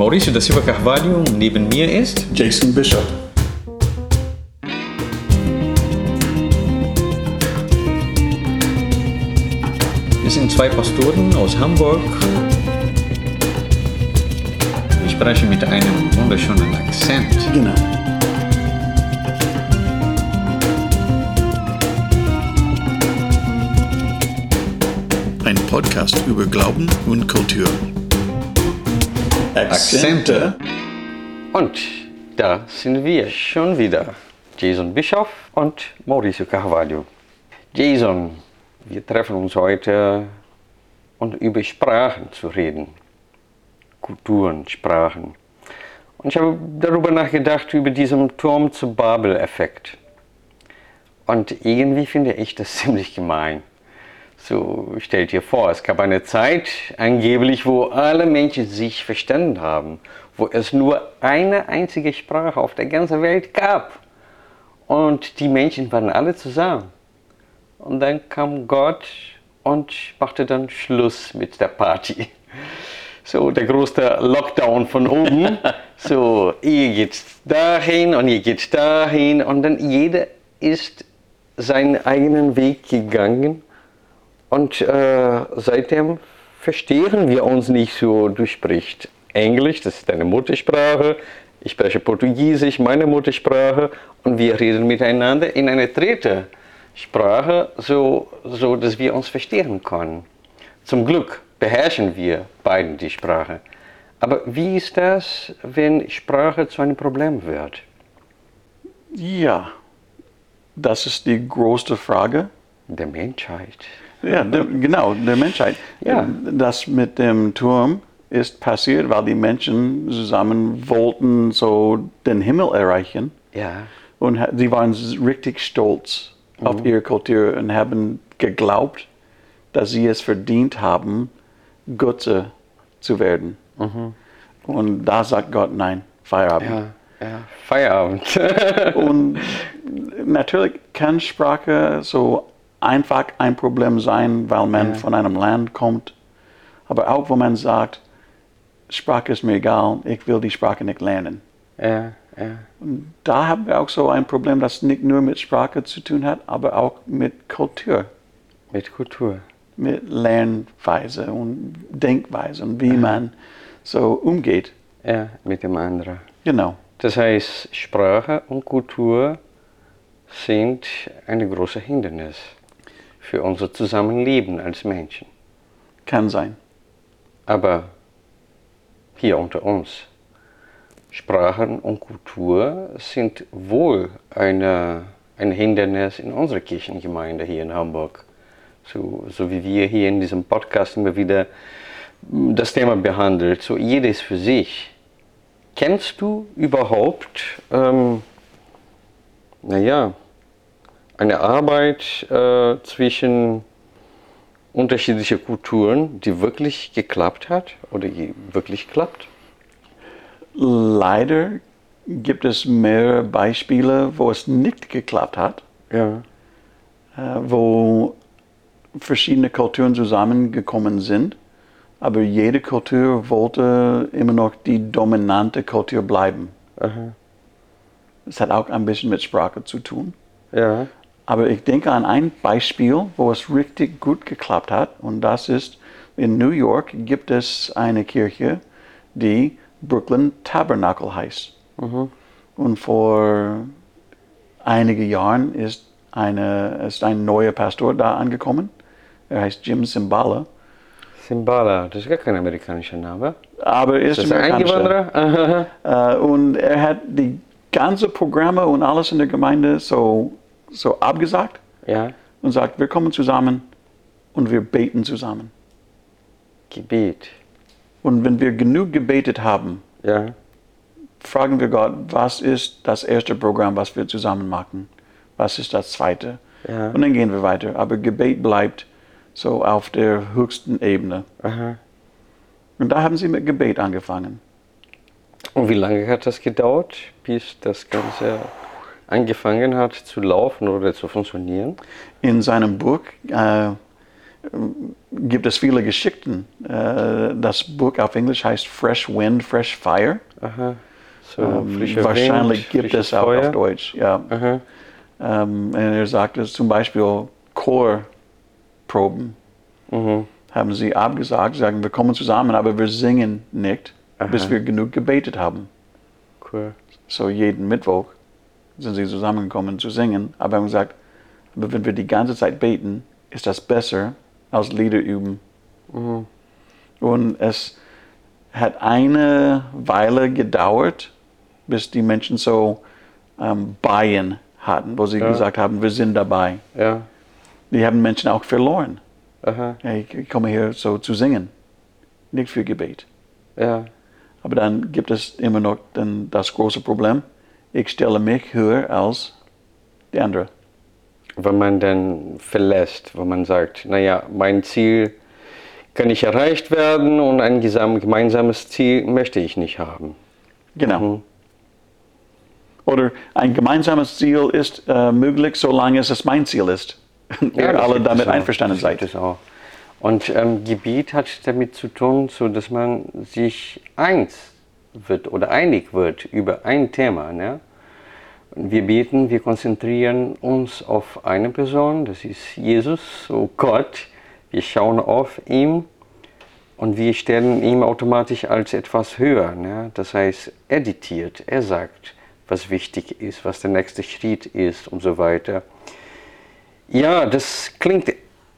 Mauricio da Silva Carvalho. Neben mir ist Jason Bishop. Wir sind zwei Pastoren aus Hamburg. Wir sprechen mit einem wunderschönen Akzent. Genau. Ein Podcast über Glauben und Kultur. Akzente. Und da sind wir schon wieder. Jason Bischoff und Mauricio Carvalho. Jason, wir treffen uns heute, um über Sprachen zu reden. Kulturen, Sprachen. Und ich habe darüber nachgedacht, über diesen Turm zu Babel-Effekt. Und irgendwie finde ich das ziemlich gemein. So, stell dir vor, es gab eine Zeit angeblich, wo alle Menschen sich verstanden haben, wo es nur eine einzige Sprache auf der ganzen Welt gab. Und die Menschen waren alle zusammen. Und dann kam Gott und machte dann Schluss mit der Party. So, der große Lockdown von oben. So, ihr geht dahin und ihr geht dahin. Und dann jeder ist seinen eigenen Weg gegangen. Und äh, seitdem verstehen wir uns nicht so. Du sprichst Englisch, das ist deine Muttersprache. Ich spreche Portugiesisch, meine Muttersprache. Und wir reden miteinander in einer dritten Sprache, so, so dass wir uns verstehen können. Zum Glück beherrschen wir beiden die Sprache. Aber wie ist das, wenn Sprache zu einem Problem wird? Ja, das ist die große Frage. Der Menschheit. Ja, der, genau, der Menschheit. Ja. Das mit dem Turm ist passiert, weil die Menschen zusammen wollten so den Himmel erreichen. Ja, Und sie waren richtig stolz auf ihre Kultur und haben geglaubt, dass sie es verdient haben, Götze zu werden. Und da sagt Gott, nein, Feierabend. ja, ja. Feierabend. Und natürlich kann Sprache so einfach ein Problem sein, weil man Ja. von einem Land kommt. Aber auch wo man sagt, Sprache ist mir egal, ich will die Sprache nicht lernen. ja, ja. Da haben wir auch so ein Problem, das nicht nur mit Sprache zu tun hat, aber auch mit Kultur, Mit Kultur. mit Lernweise und Denkweise und wie man so umgeht. Ja, mit dem anderen. Genau. Das heißt, Sprache und Kultur sind ein großes Hindernis für unser Zusammenleben als Menschen. Kann sein. Aber hier unter uns, Sprachen und Kultur sind wohl eine, ein Hindernis in unserer Kirchengemeinde hier in Hamburg. So, so wie wir hier in diesem Podcast immer wieder das Thema behandelt, so jedes für sich. Kennst du überhaupt, ähm, naja, eine Arbeit äh, zwischen unterschiedlichen Kulturen, die wirklich geklappt hat oder die wirklich klappt? Leider gibt es mehrere Beispiele, wo es nicht geklappt hat, Ja. äh, wo verschiedene Kulturen zusammengekommen sind, aber jede Kultur wollte immer noch die dominante Kultur bleiben. Aha. Es hat auch ein bisschen mit Sprache zu tun. Ja. Aber ich denke an ein Beispiel, wo es richtig gut geklappt hat. Und das ist, in New York gibt es eine Kirche, die Brooklyn Tabernacle heißt. Und vor einigen Jahren ist, eine, ist ein neuer Pastor da angekommen. Er heißt Jim Simbala. Simbala, das ist gar kein amerikanischer Name. Aber er ist, Ist das ein. Eingewanderer? Äh, und er hat die ganzen Programme und alles in der Gemeinde so, so abgesagt. Ja. und sagt, wir kommen zusammen und wir beten zusammen. Gebet. Und wenn wir genug gebetet haben, Ja. fragen wir Gott, was ist das erste Programm, was wir zusammen machen? Was ist das zweite? Ja. Und dann gehen wir weiter. Aber Gebet bleibt so auf der höchsten Ebene. Aha. Und da haben sie mit Gebet angefangen. Und wie lange hat das gedauert, bis das Ganze angefangen hat zu laufen oder zu funktionieren? In seinem Buch, äh, gibt es viele Geschichten. Äh, das Buch auf Englisch heißt Fresh Wind, Fresh Fire. Aha. So, Ähm, wahrscheinlich Wind, gibt es auch Feuer. auf Deutsch. Ja. Ähm, er sagt, zum Beispiel Chorproben Mhm. haben sie abgesagt, sagen, wir kommen zusammen, aber wir singen nicht, bis Aha. wir genug gebetet haben. Cool. So jeden Mittwoch sind sie zusammengekommen zu singen, aber haben gesagt, wenn wir die ganze Zeit beten, ist das besser als Lieder üben. Mhm. Und es hat eine Weile gedauert, bis die Menschen so ähm, Beien hatten, wo sie Ja. gesagt haben, wir sind dabei. Ja. Die haben Menschen auch verloren. Aha. Ich komme hier so zu singen, nicht für Gebet. Ja. Aber dann gibt es immer noch dann das große Problem, ich stelle mich höher als die andere. Wenn man dann verlässt, wenn man sagt, naja, mein Ziel kann nicht erreicht werden und ein gemeinsames Ziel möchte ich nicht haben. Genau. Mhm. Oder ein gemeinsames Ziel ist äh, möglich, solange es mein Ziel ist. Ihr das alle damit einverstanden das seid. Es auch. Und ähm, Gebiet hat damit zu tun, so dass man sich eins wird oder einig wird über ein Thema. Ne? Wir beten, wir konzentrieren uns auf eine Person, das ist Jesus, so Gott. Wir schauen auf ihn und wir stellen ihn automatisch als etwas höher. Ne? Das heißt, editiert. Er sagt, was wichtig ist, was der nächste Schritt ist und so weiter. Ja, das klingt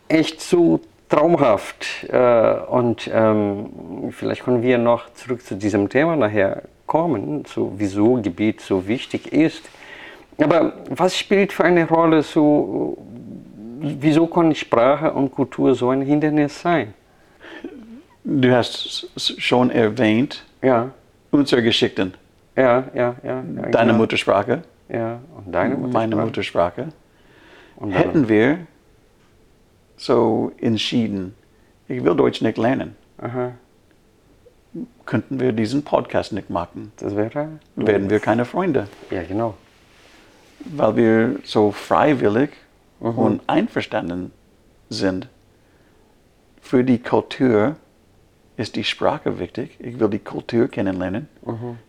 echt so traumhaft. Äh, und ähm, vielleicht können wir noch zurück zu diesem Thema nachher kommen, so wieso Gebet so wichtig ist. Aber was spielt für eine Rolle so, wieso kann Sprache und Kultur so ein Hindernis sein? Du hast schon erwähnt, Ja, unsere Geschichten. ja, ja, ja. ja Deine genau. Muttersprache, Ja, und deine Muttersprache. meine Muttersprache. Und Hätten wir so entschieden, ich will Deutsch nicht lernen, Aha, könnten wir diesen Podcast nicht machen. das wäre. Werden wir keine Freunde. Ja, genau. weil wir so freiwillig und einverstanden sind. Für die Kultur ist die Sprache wichtig. Ich will die Kultur kennenlernen.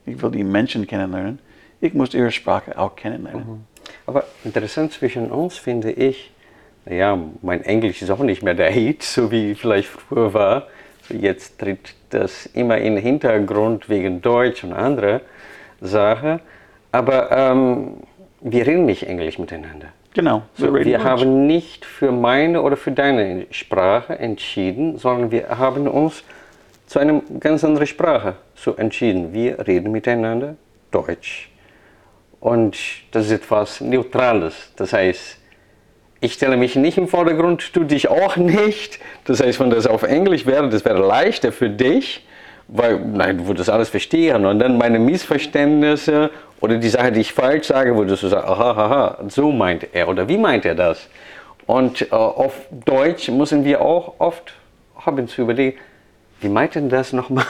Ich will die Menschen kennenlernen. Ich muss ihre Sprache auch kennenlernen. Aber interessant zwischen uns finde ich, naja, mein Englisch ist auch nicht mehr der Hit, so wie vielleicht früher war. Jetzt tritt das immer in den Hintergrund wegen Deutsch und andere Sachen. Aber ähm, wir reden nicht Englisch miteinander. Genau. So, reden wir Deutsch. haben nicht für meine oder für deine Sprache entschieden, sondern wir haben uns zu einer ganz anderen Sprache so entschieden. Wir reden miteinander Deutsch. Und das ist etwas Neutrales. Das heißt, ich stelle mich nicht im Vordergrund, du dich auch nicht. Das heißt, wenn das auf Englisch wäre, das wäre leichter für dich, weil nein, du würdest alles verstehen. Und dann meine Missverständnisse oder die Sache, die ich falsch sage, würdest du sagen, aha, aha, so meint er oder wie meint er das? Und äh, auf Deutsch müssen wir auch oft haben zu überlegen, wie meint denn das nochmal?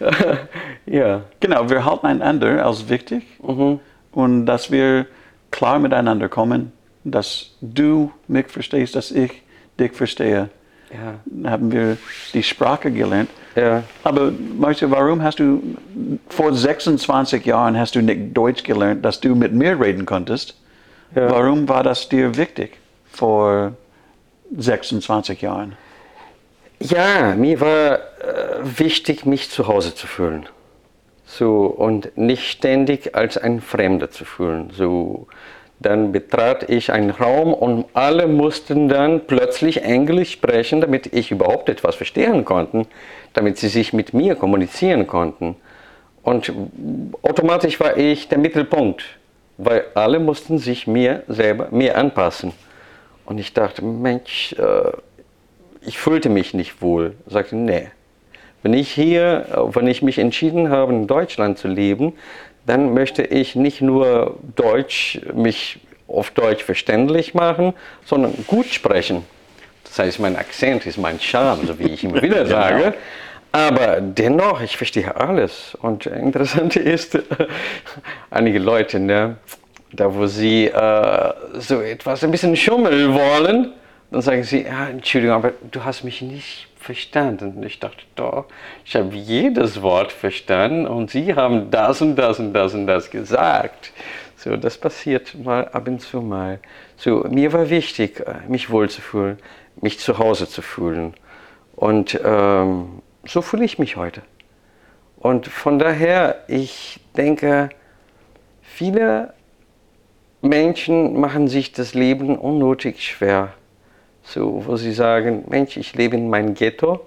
ja. Genau, wir halten einander als wichtig und dass wir klar miteinander kommen, dass du mich verstehst, dass ich dich verstehe. Ja. Haben wir die Sprache gelernt. Ja. Aber weißt du, warum hast du vor 26 Jahren hast du nicht Deutsch gelernt, dass du mit mir reden konntest? Ja. Warum war das dir wichtig vor 26 Jahren? Ja, mir war äh, wichtig, mich zu Hause zu fühlen. So, und nicht ständig als ein Fremder zu fühlen. So, dann betrat ich einen Raum und alle mussten dann plötzlich Englisch sprechen, damit ich überhaupt etwas verstehen konnte, damit sie sich mit mir kommunizieren konnten. Und automatisch war ich der Mittelpunkt, weil alle mussten sich mir selber mir anpassen. Und ich dachte, Mensch, äh, ich fühlte mich nicht wohl. Sagte, nee. Wenn ich hier, äh, wenn ich mich entschieden habe, in Deutschland zu leben, dann möchte ich nicht nur Deutsch, mich auf Deutsch verständlich machen, sondern gut sprechen. Das heißt, mein Akzent ist mein Charme, so wie ich immer wieder sage. Aber dennoch, ich verstehe alles. Und interessant ist, einige Leute, ne, da wo sie äh, so etwas ein bisschen schummeln wollen, dann sagen sie, ja, Entschuldigung, aber du hast mich nicht verstanden. Ich dachte, doch, ich habe jedes Wort verstanden und sie haben das und das und das und das gesagt. So, das passiert mal ab und zu mal. So, mir war wichtig, äh, mich wohlzufühlen, mich zu Hause zu fühlen. Und ähm, so fühle ich mich heute. Und von daher, ich denke, viele Menschen machen sich das Leben unnötig schwer. So, wo sie sagen, Mensch, ich lebe in meinem Ghetto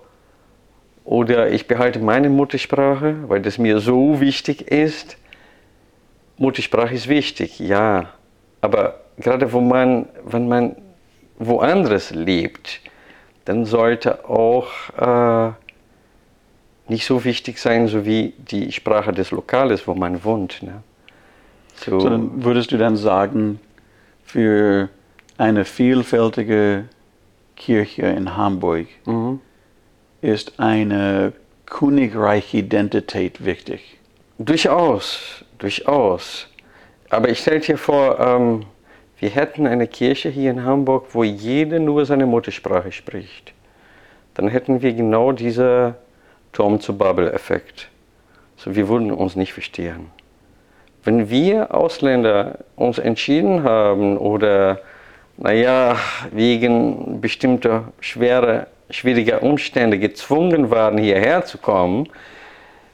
oder ich behalte meine Muttersprache, weil das mir so wichtig ist. Muttersprache ist wichtig, ja. Aber gerade wo man, wenn man woanders lebt, dann sollte auch äh, nicht so wichtig sein, so wie die Sprache des Lokales, wo man wohnt. Ne? So. Sondern würdest du dann sagen, für eine vielfältige Kirche in Hamburg mhm. ist eine königreiche Identität wichtig? Durchaus, durchaus. Aber ich stelle dir vor, ähm, wir hätten eine Kirche hier in Hamburg, wo jeder nur seine Muttersprache spricht. Dann hätten wir genau diesen Turm zu Babel-Effekt. So, wir würden uns nicht verstehen. Wenn wir Ausländer uns entschieden haben oder, naja, wegen bestimmter schwerer, schwieriger Umstände gezwungen waren, hierher zu kommen,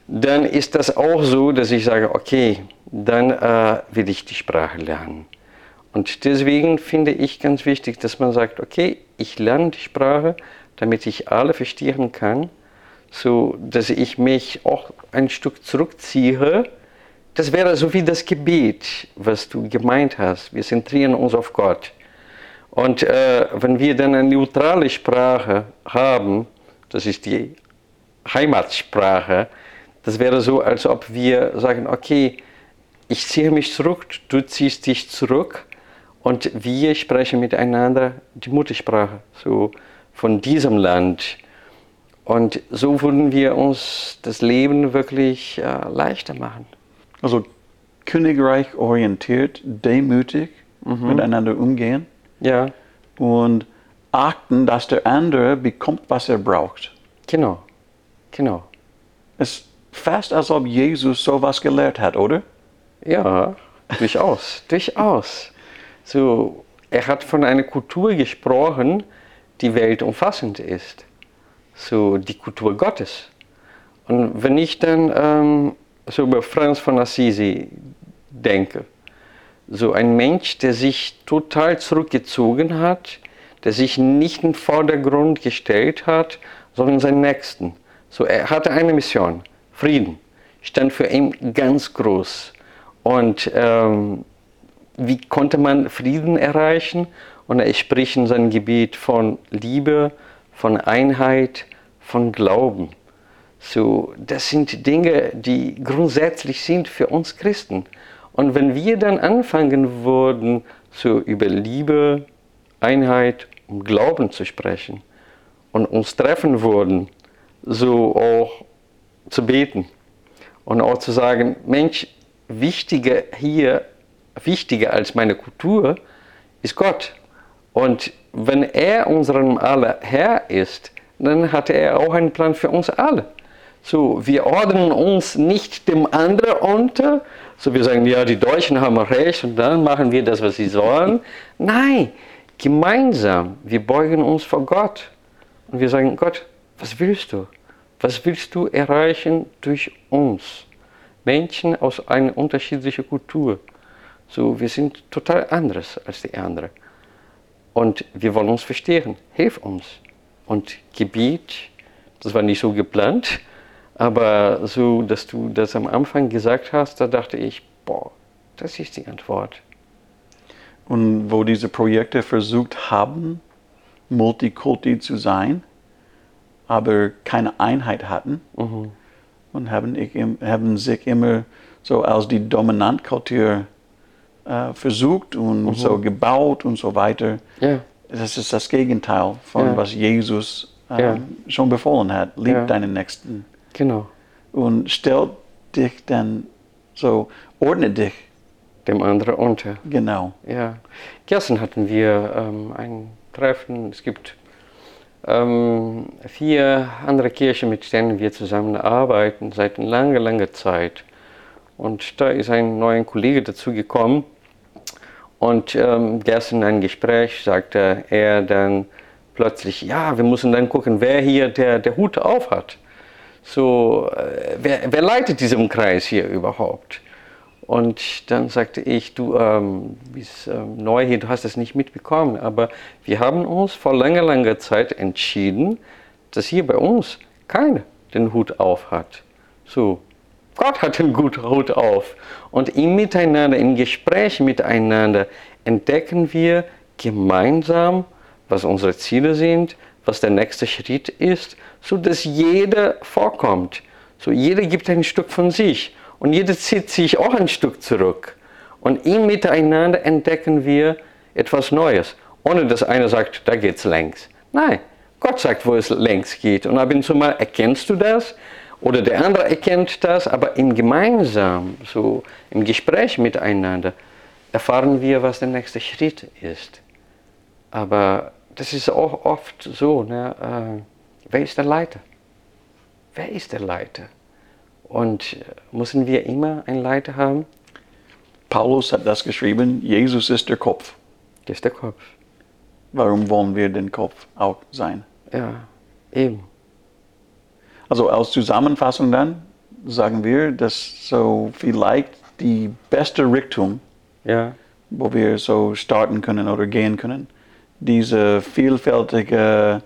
dann ist das auch so, dass ich sage, okay, dann äh, will ich die Sprache lernen. Und deswegen finde ich ganz wichtig, dass man sagt, okay, ich lerne die Sprache, damit ich alle verstehen kann, so dass ich mich auch ein Stück zurückziehe das wäre so wie das Gebet, was du gemeint hast. Wir zentrieren uns auf Gott. Und äh, wenn wir dann eine neutrale Sprache haben, das ist die Heimatsprache, das wäre so, als ob wir sagen, okay, ich ziehe mich zurück, du ziehst dich zurück und wir sprechen miteinander die Muttersprache so von diesem Land. Und so würden wir uns das Leben wirklich äh, leichter machen. Also Königreich orientiert, demütig mhm. miteinander umgehen. Ja. Und achten, dass der andere bekommt, was er braucht. Genau, genau. Es ist fast, als ob Jesus sowas gelehrt hat, oder? Ja, durchaus, durchaus. So, er hat von einer Kultur gesprochen, die weltumfassend ist. So, die Kultur Gottes. Und wenn ich dann ähm, so über Franz von Assisi denke. So ein Mensch, der sich total zurückgezogen hat, der sich nicht in den Vordergrund gestellt hat, sondern seinen Nächsten. So, er hatte eine Mission, Frieden, stand für ihn ganz groß. Und ähm, wie konnte man Frieden erreichen? Und er spricht in seinem Gebiet von Liebe, von Einheit, von Glauben. So, das sind Dinge, die grundsätzlich sind für uns Christen. Und wenn wir dann anfangen würden, so über Liebe, Einheit und Glauben zu sprechen und uns treffen würden, so auch zu beten und auch zu sagen, Mensch, wichtiger hier, wichtiger als meine Kultur ist Gott. Und wenn er unserem aller Herr ist, dann hat er auch einen Plan für uns alle. So, wir ordnen uns nicht dem anderen unter. So, wir sagen, ja, die Deutschen haben recht und dann machen wir das, was sie sollen. Nein, gemeinsam, wir beugen uns vor Gott und wir sagen, Gott, was willst du? Was willst du erreichen durch uns? Menschen aus einer unterschiedlichen Kultur. So, wir sind total anders als die anderen. Und wir wollen uns verstehen. Hilf uns. Und Gebiet, das war nicht so geplant, aber so, dass du das am Anfang gesagt hast, da dachte ich, boah, das ist die Antwort. Und wo diese Projekte versucht haben, Multikulti zu sein, aber keine Einheit hatten mhm. und haben, ich, haben, sich immer so als die Dominantkultur äh, versucht und mhm. so gebaut und so weiter. Ja. Das ist das Gegenteil von ja. was Jesus äh, ja. schon befohlen hat. Lieb deinen Nächsten. Genau. Und stell dich dann so, ordne dich. Dem anderen unter. Genau. Ja. Gestern hatten wir ähm, ein treffen. Es gibt ähm, vier andere Kirchen, mit denen wir zusammenarbeiten seit langer, langer Zeit. Und da ist ein neuer Kollege dazugekommen. Und ähm, gestern in einem Gespräch sagte er dann plötzlich, ja, wir müssen dann gucken, wer hier der, der Hut auf hat. So, äh, wer, wer leitet diesen Kreis hier überhaupt? Und dann sagte ich, du ähm, bist ähm, neu hier, du hast es nicht mitbekommen, aber wir haben uns vor langer, langer Zeit entschieden, dass hier bei uns keiner den Hut auf hat. So, Gott hat den Hut auf. Und im Miteinander, im Gespräch miteinander entdecken wir gemeinsam, was unsere Ziele sind, was der nächste Schritt ist, so dass jeder vorkommt. So jeder gibt ein Stück von sich. Und jeder zieht sich auch ein Stück zurück. Und im Miteinander entdecken wir etwas Neues. Ohne dass einer sagt, da geht's längs. Nein, Gott sagt, wo es längs geht. Und ab und zu mal erkennst du das oder der andere erkennt das, aber im Gemeinsam, so im Gespräch miteinander, erfahren wir, was der nächste Schritt ist. Aber das ist auch oft so, ne? Äh, wer ist der Leiter? Wer ist der Leiter? Und müssen wir immer einen Leiter haben? Paulus hat das geschrieben, Jesus ist der Kopf. Das ist der Kopf. Warum wollen wir den Kopf auch sein? Ja, eben. Also als Zusammenfassung dann sagen wir, dass so vielleicht die beste Richtung, Ja, wo wir so starten können oder gehen können, diese vielfältige,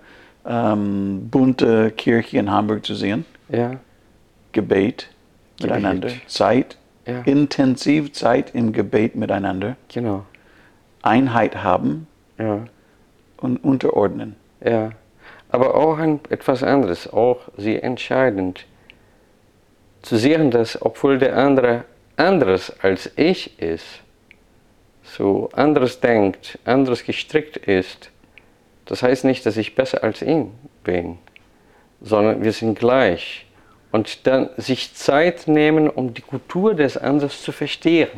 ähm, bunte Kirche in Hamburg zu sehen. ja, Gebet, Gebet. miteinander, Zeit, Ja. intensiv Zeit im Gebet miteinander, genau. Einheit haben Ja, und unterordnen. ja. Aber auch ein, etwas anderes, auch sehr entscheidend. Zu sehen, dass obwohl der andere anderes als ich ist, so anderes denkt, anderes gestrickt ist, das heißt nicht, dass ich besser als ihn bin, sondern wir sind gleich. Und dann sich Zeit nehmen, um die Kultur des anderen zu verstehen.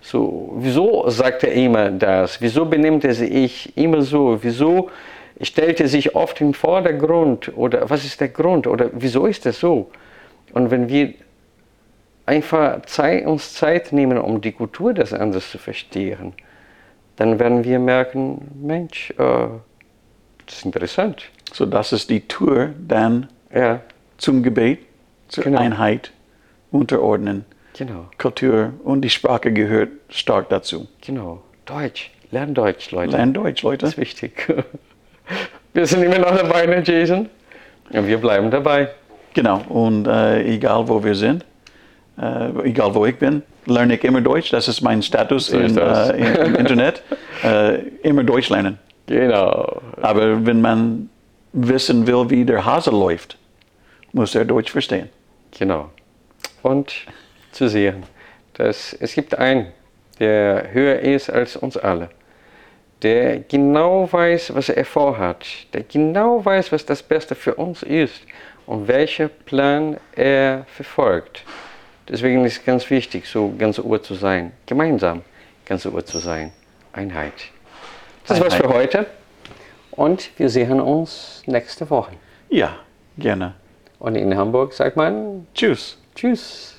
So, wieso sagt er immer das? Wieso benimmt er sich immer so? Wieso stellt er sich oft im Vordergrund? Oder was ist der Grund? Oder wieso ist das so? Und wenn wir einfach Zeit, uns Zeit nehmen, um die Kultur des anderen zu verstehen, dann werden wir merken, Mensch, äh, das ist interessant. So, das ist die Tour dann Ja, zum Gebet, zur Genau. Einheit, Unterordnen. genau, Kultur und die Sprache gehört stark dazu. genau. Deutsch, lern Deutsch, Leute. Lern Deutsch, Leute. Das ist wichtig. Wir sind immer noch dabei, ne, Jason? Und wir bleiben dabei. Genau, und äh, egal wo wir sind, äh, egal wo ich bin, lerne ich immer Deutsch. Das ist mein Status So ist in, das. äh, im, Internet. Äh, immer Deutsch lernen. Genau. Aber wenn man wissen will, wie der Hase läuft, muss er Deutsch verstehen. Genau. Und zu sehen, dass es gibt einen, der höher ist als uns alle, der genau weiß, was er vorhat, der genau weiß, was das Beste für uns ist und welcher Plan er verfolgt. Deswegen ist es ganz wichtig, so ganze Uhr zu sein, gemeinsam ganze Uhr zu sein, Einheit. Das war's für Einheit. heute und wir sehen uns nächste Woche. Ja, gerne. Und in Hamburg sagt man Tschüss. Tschüss.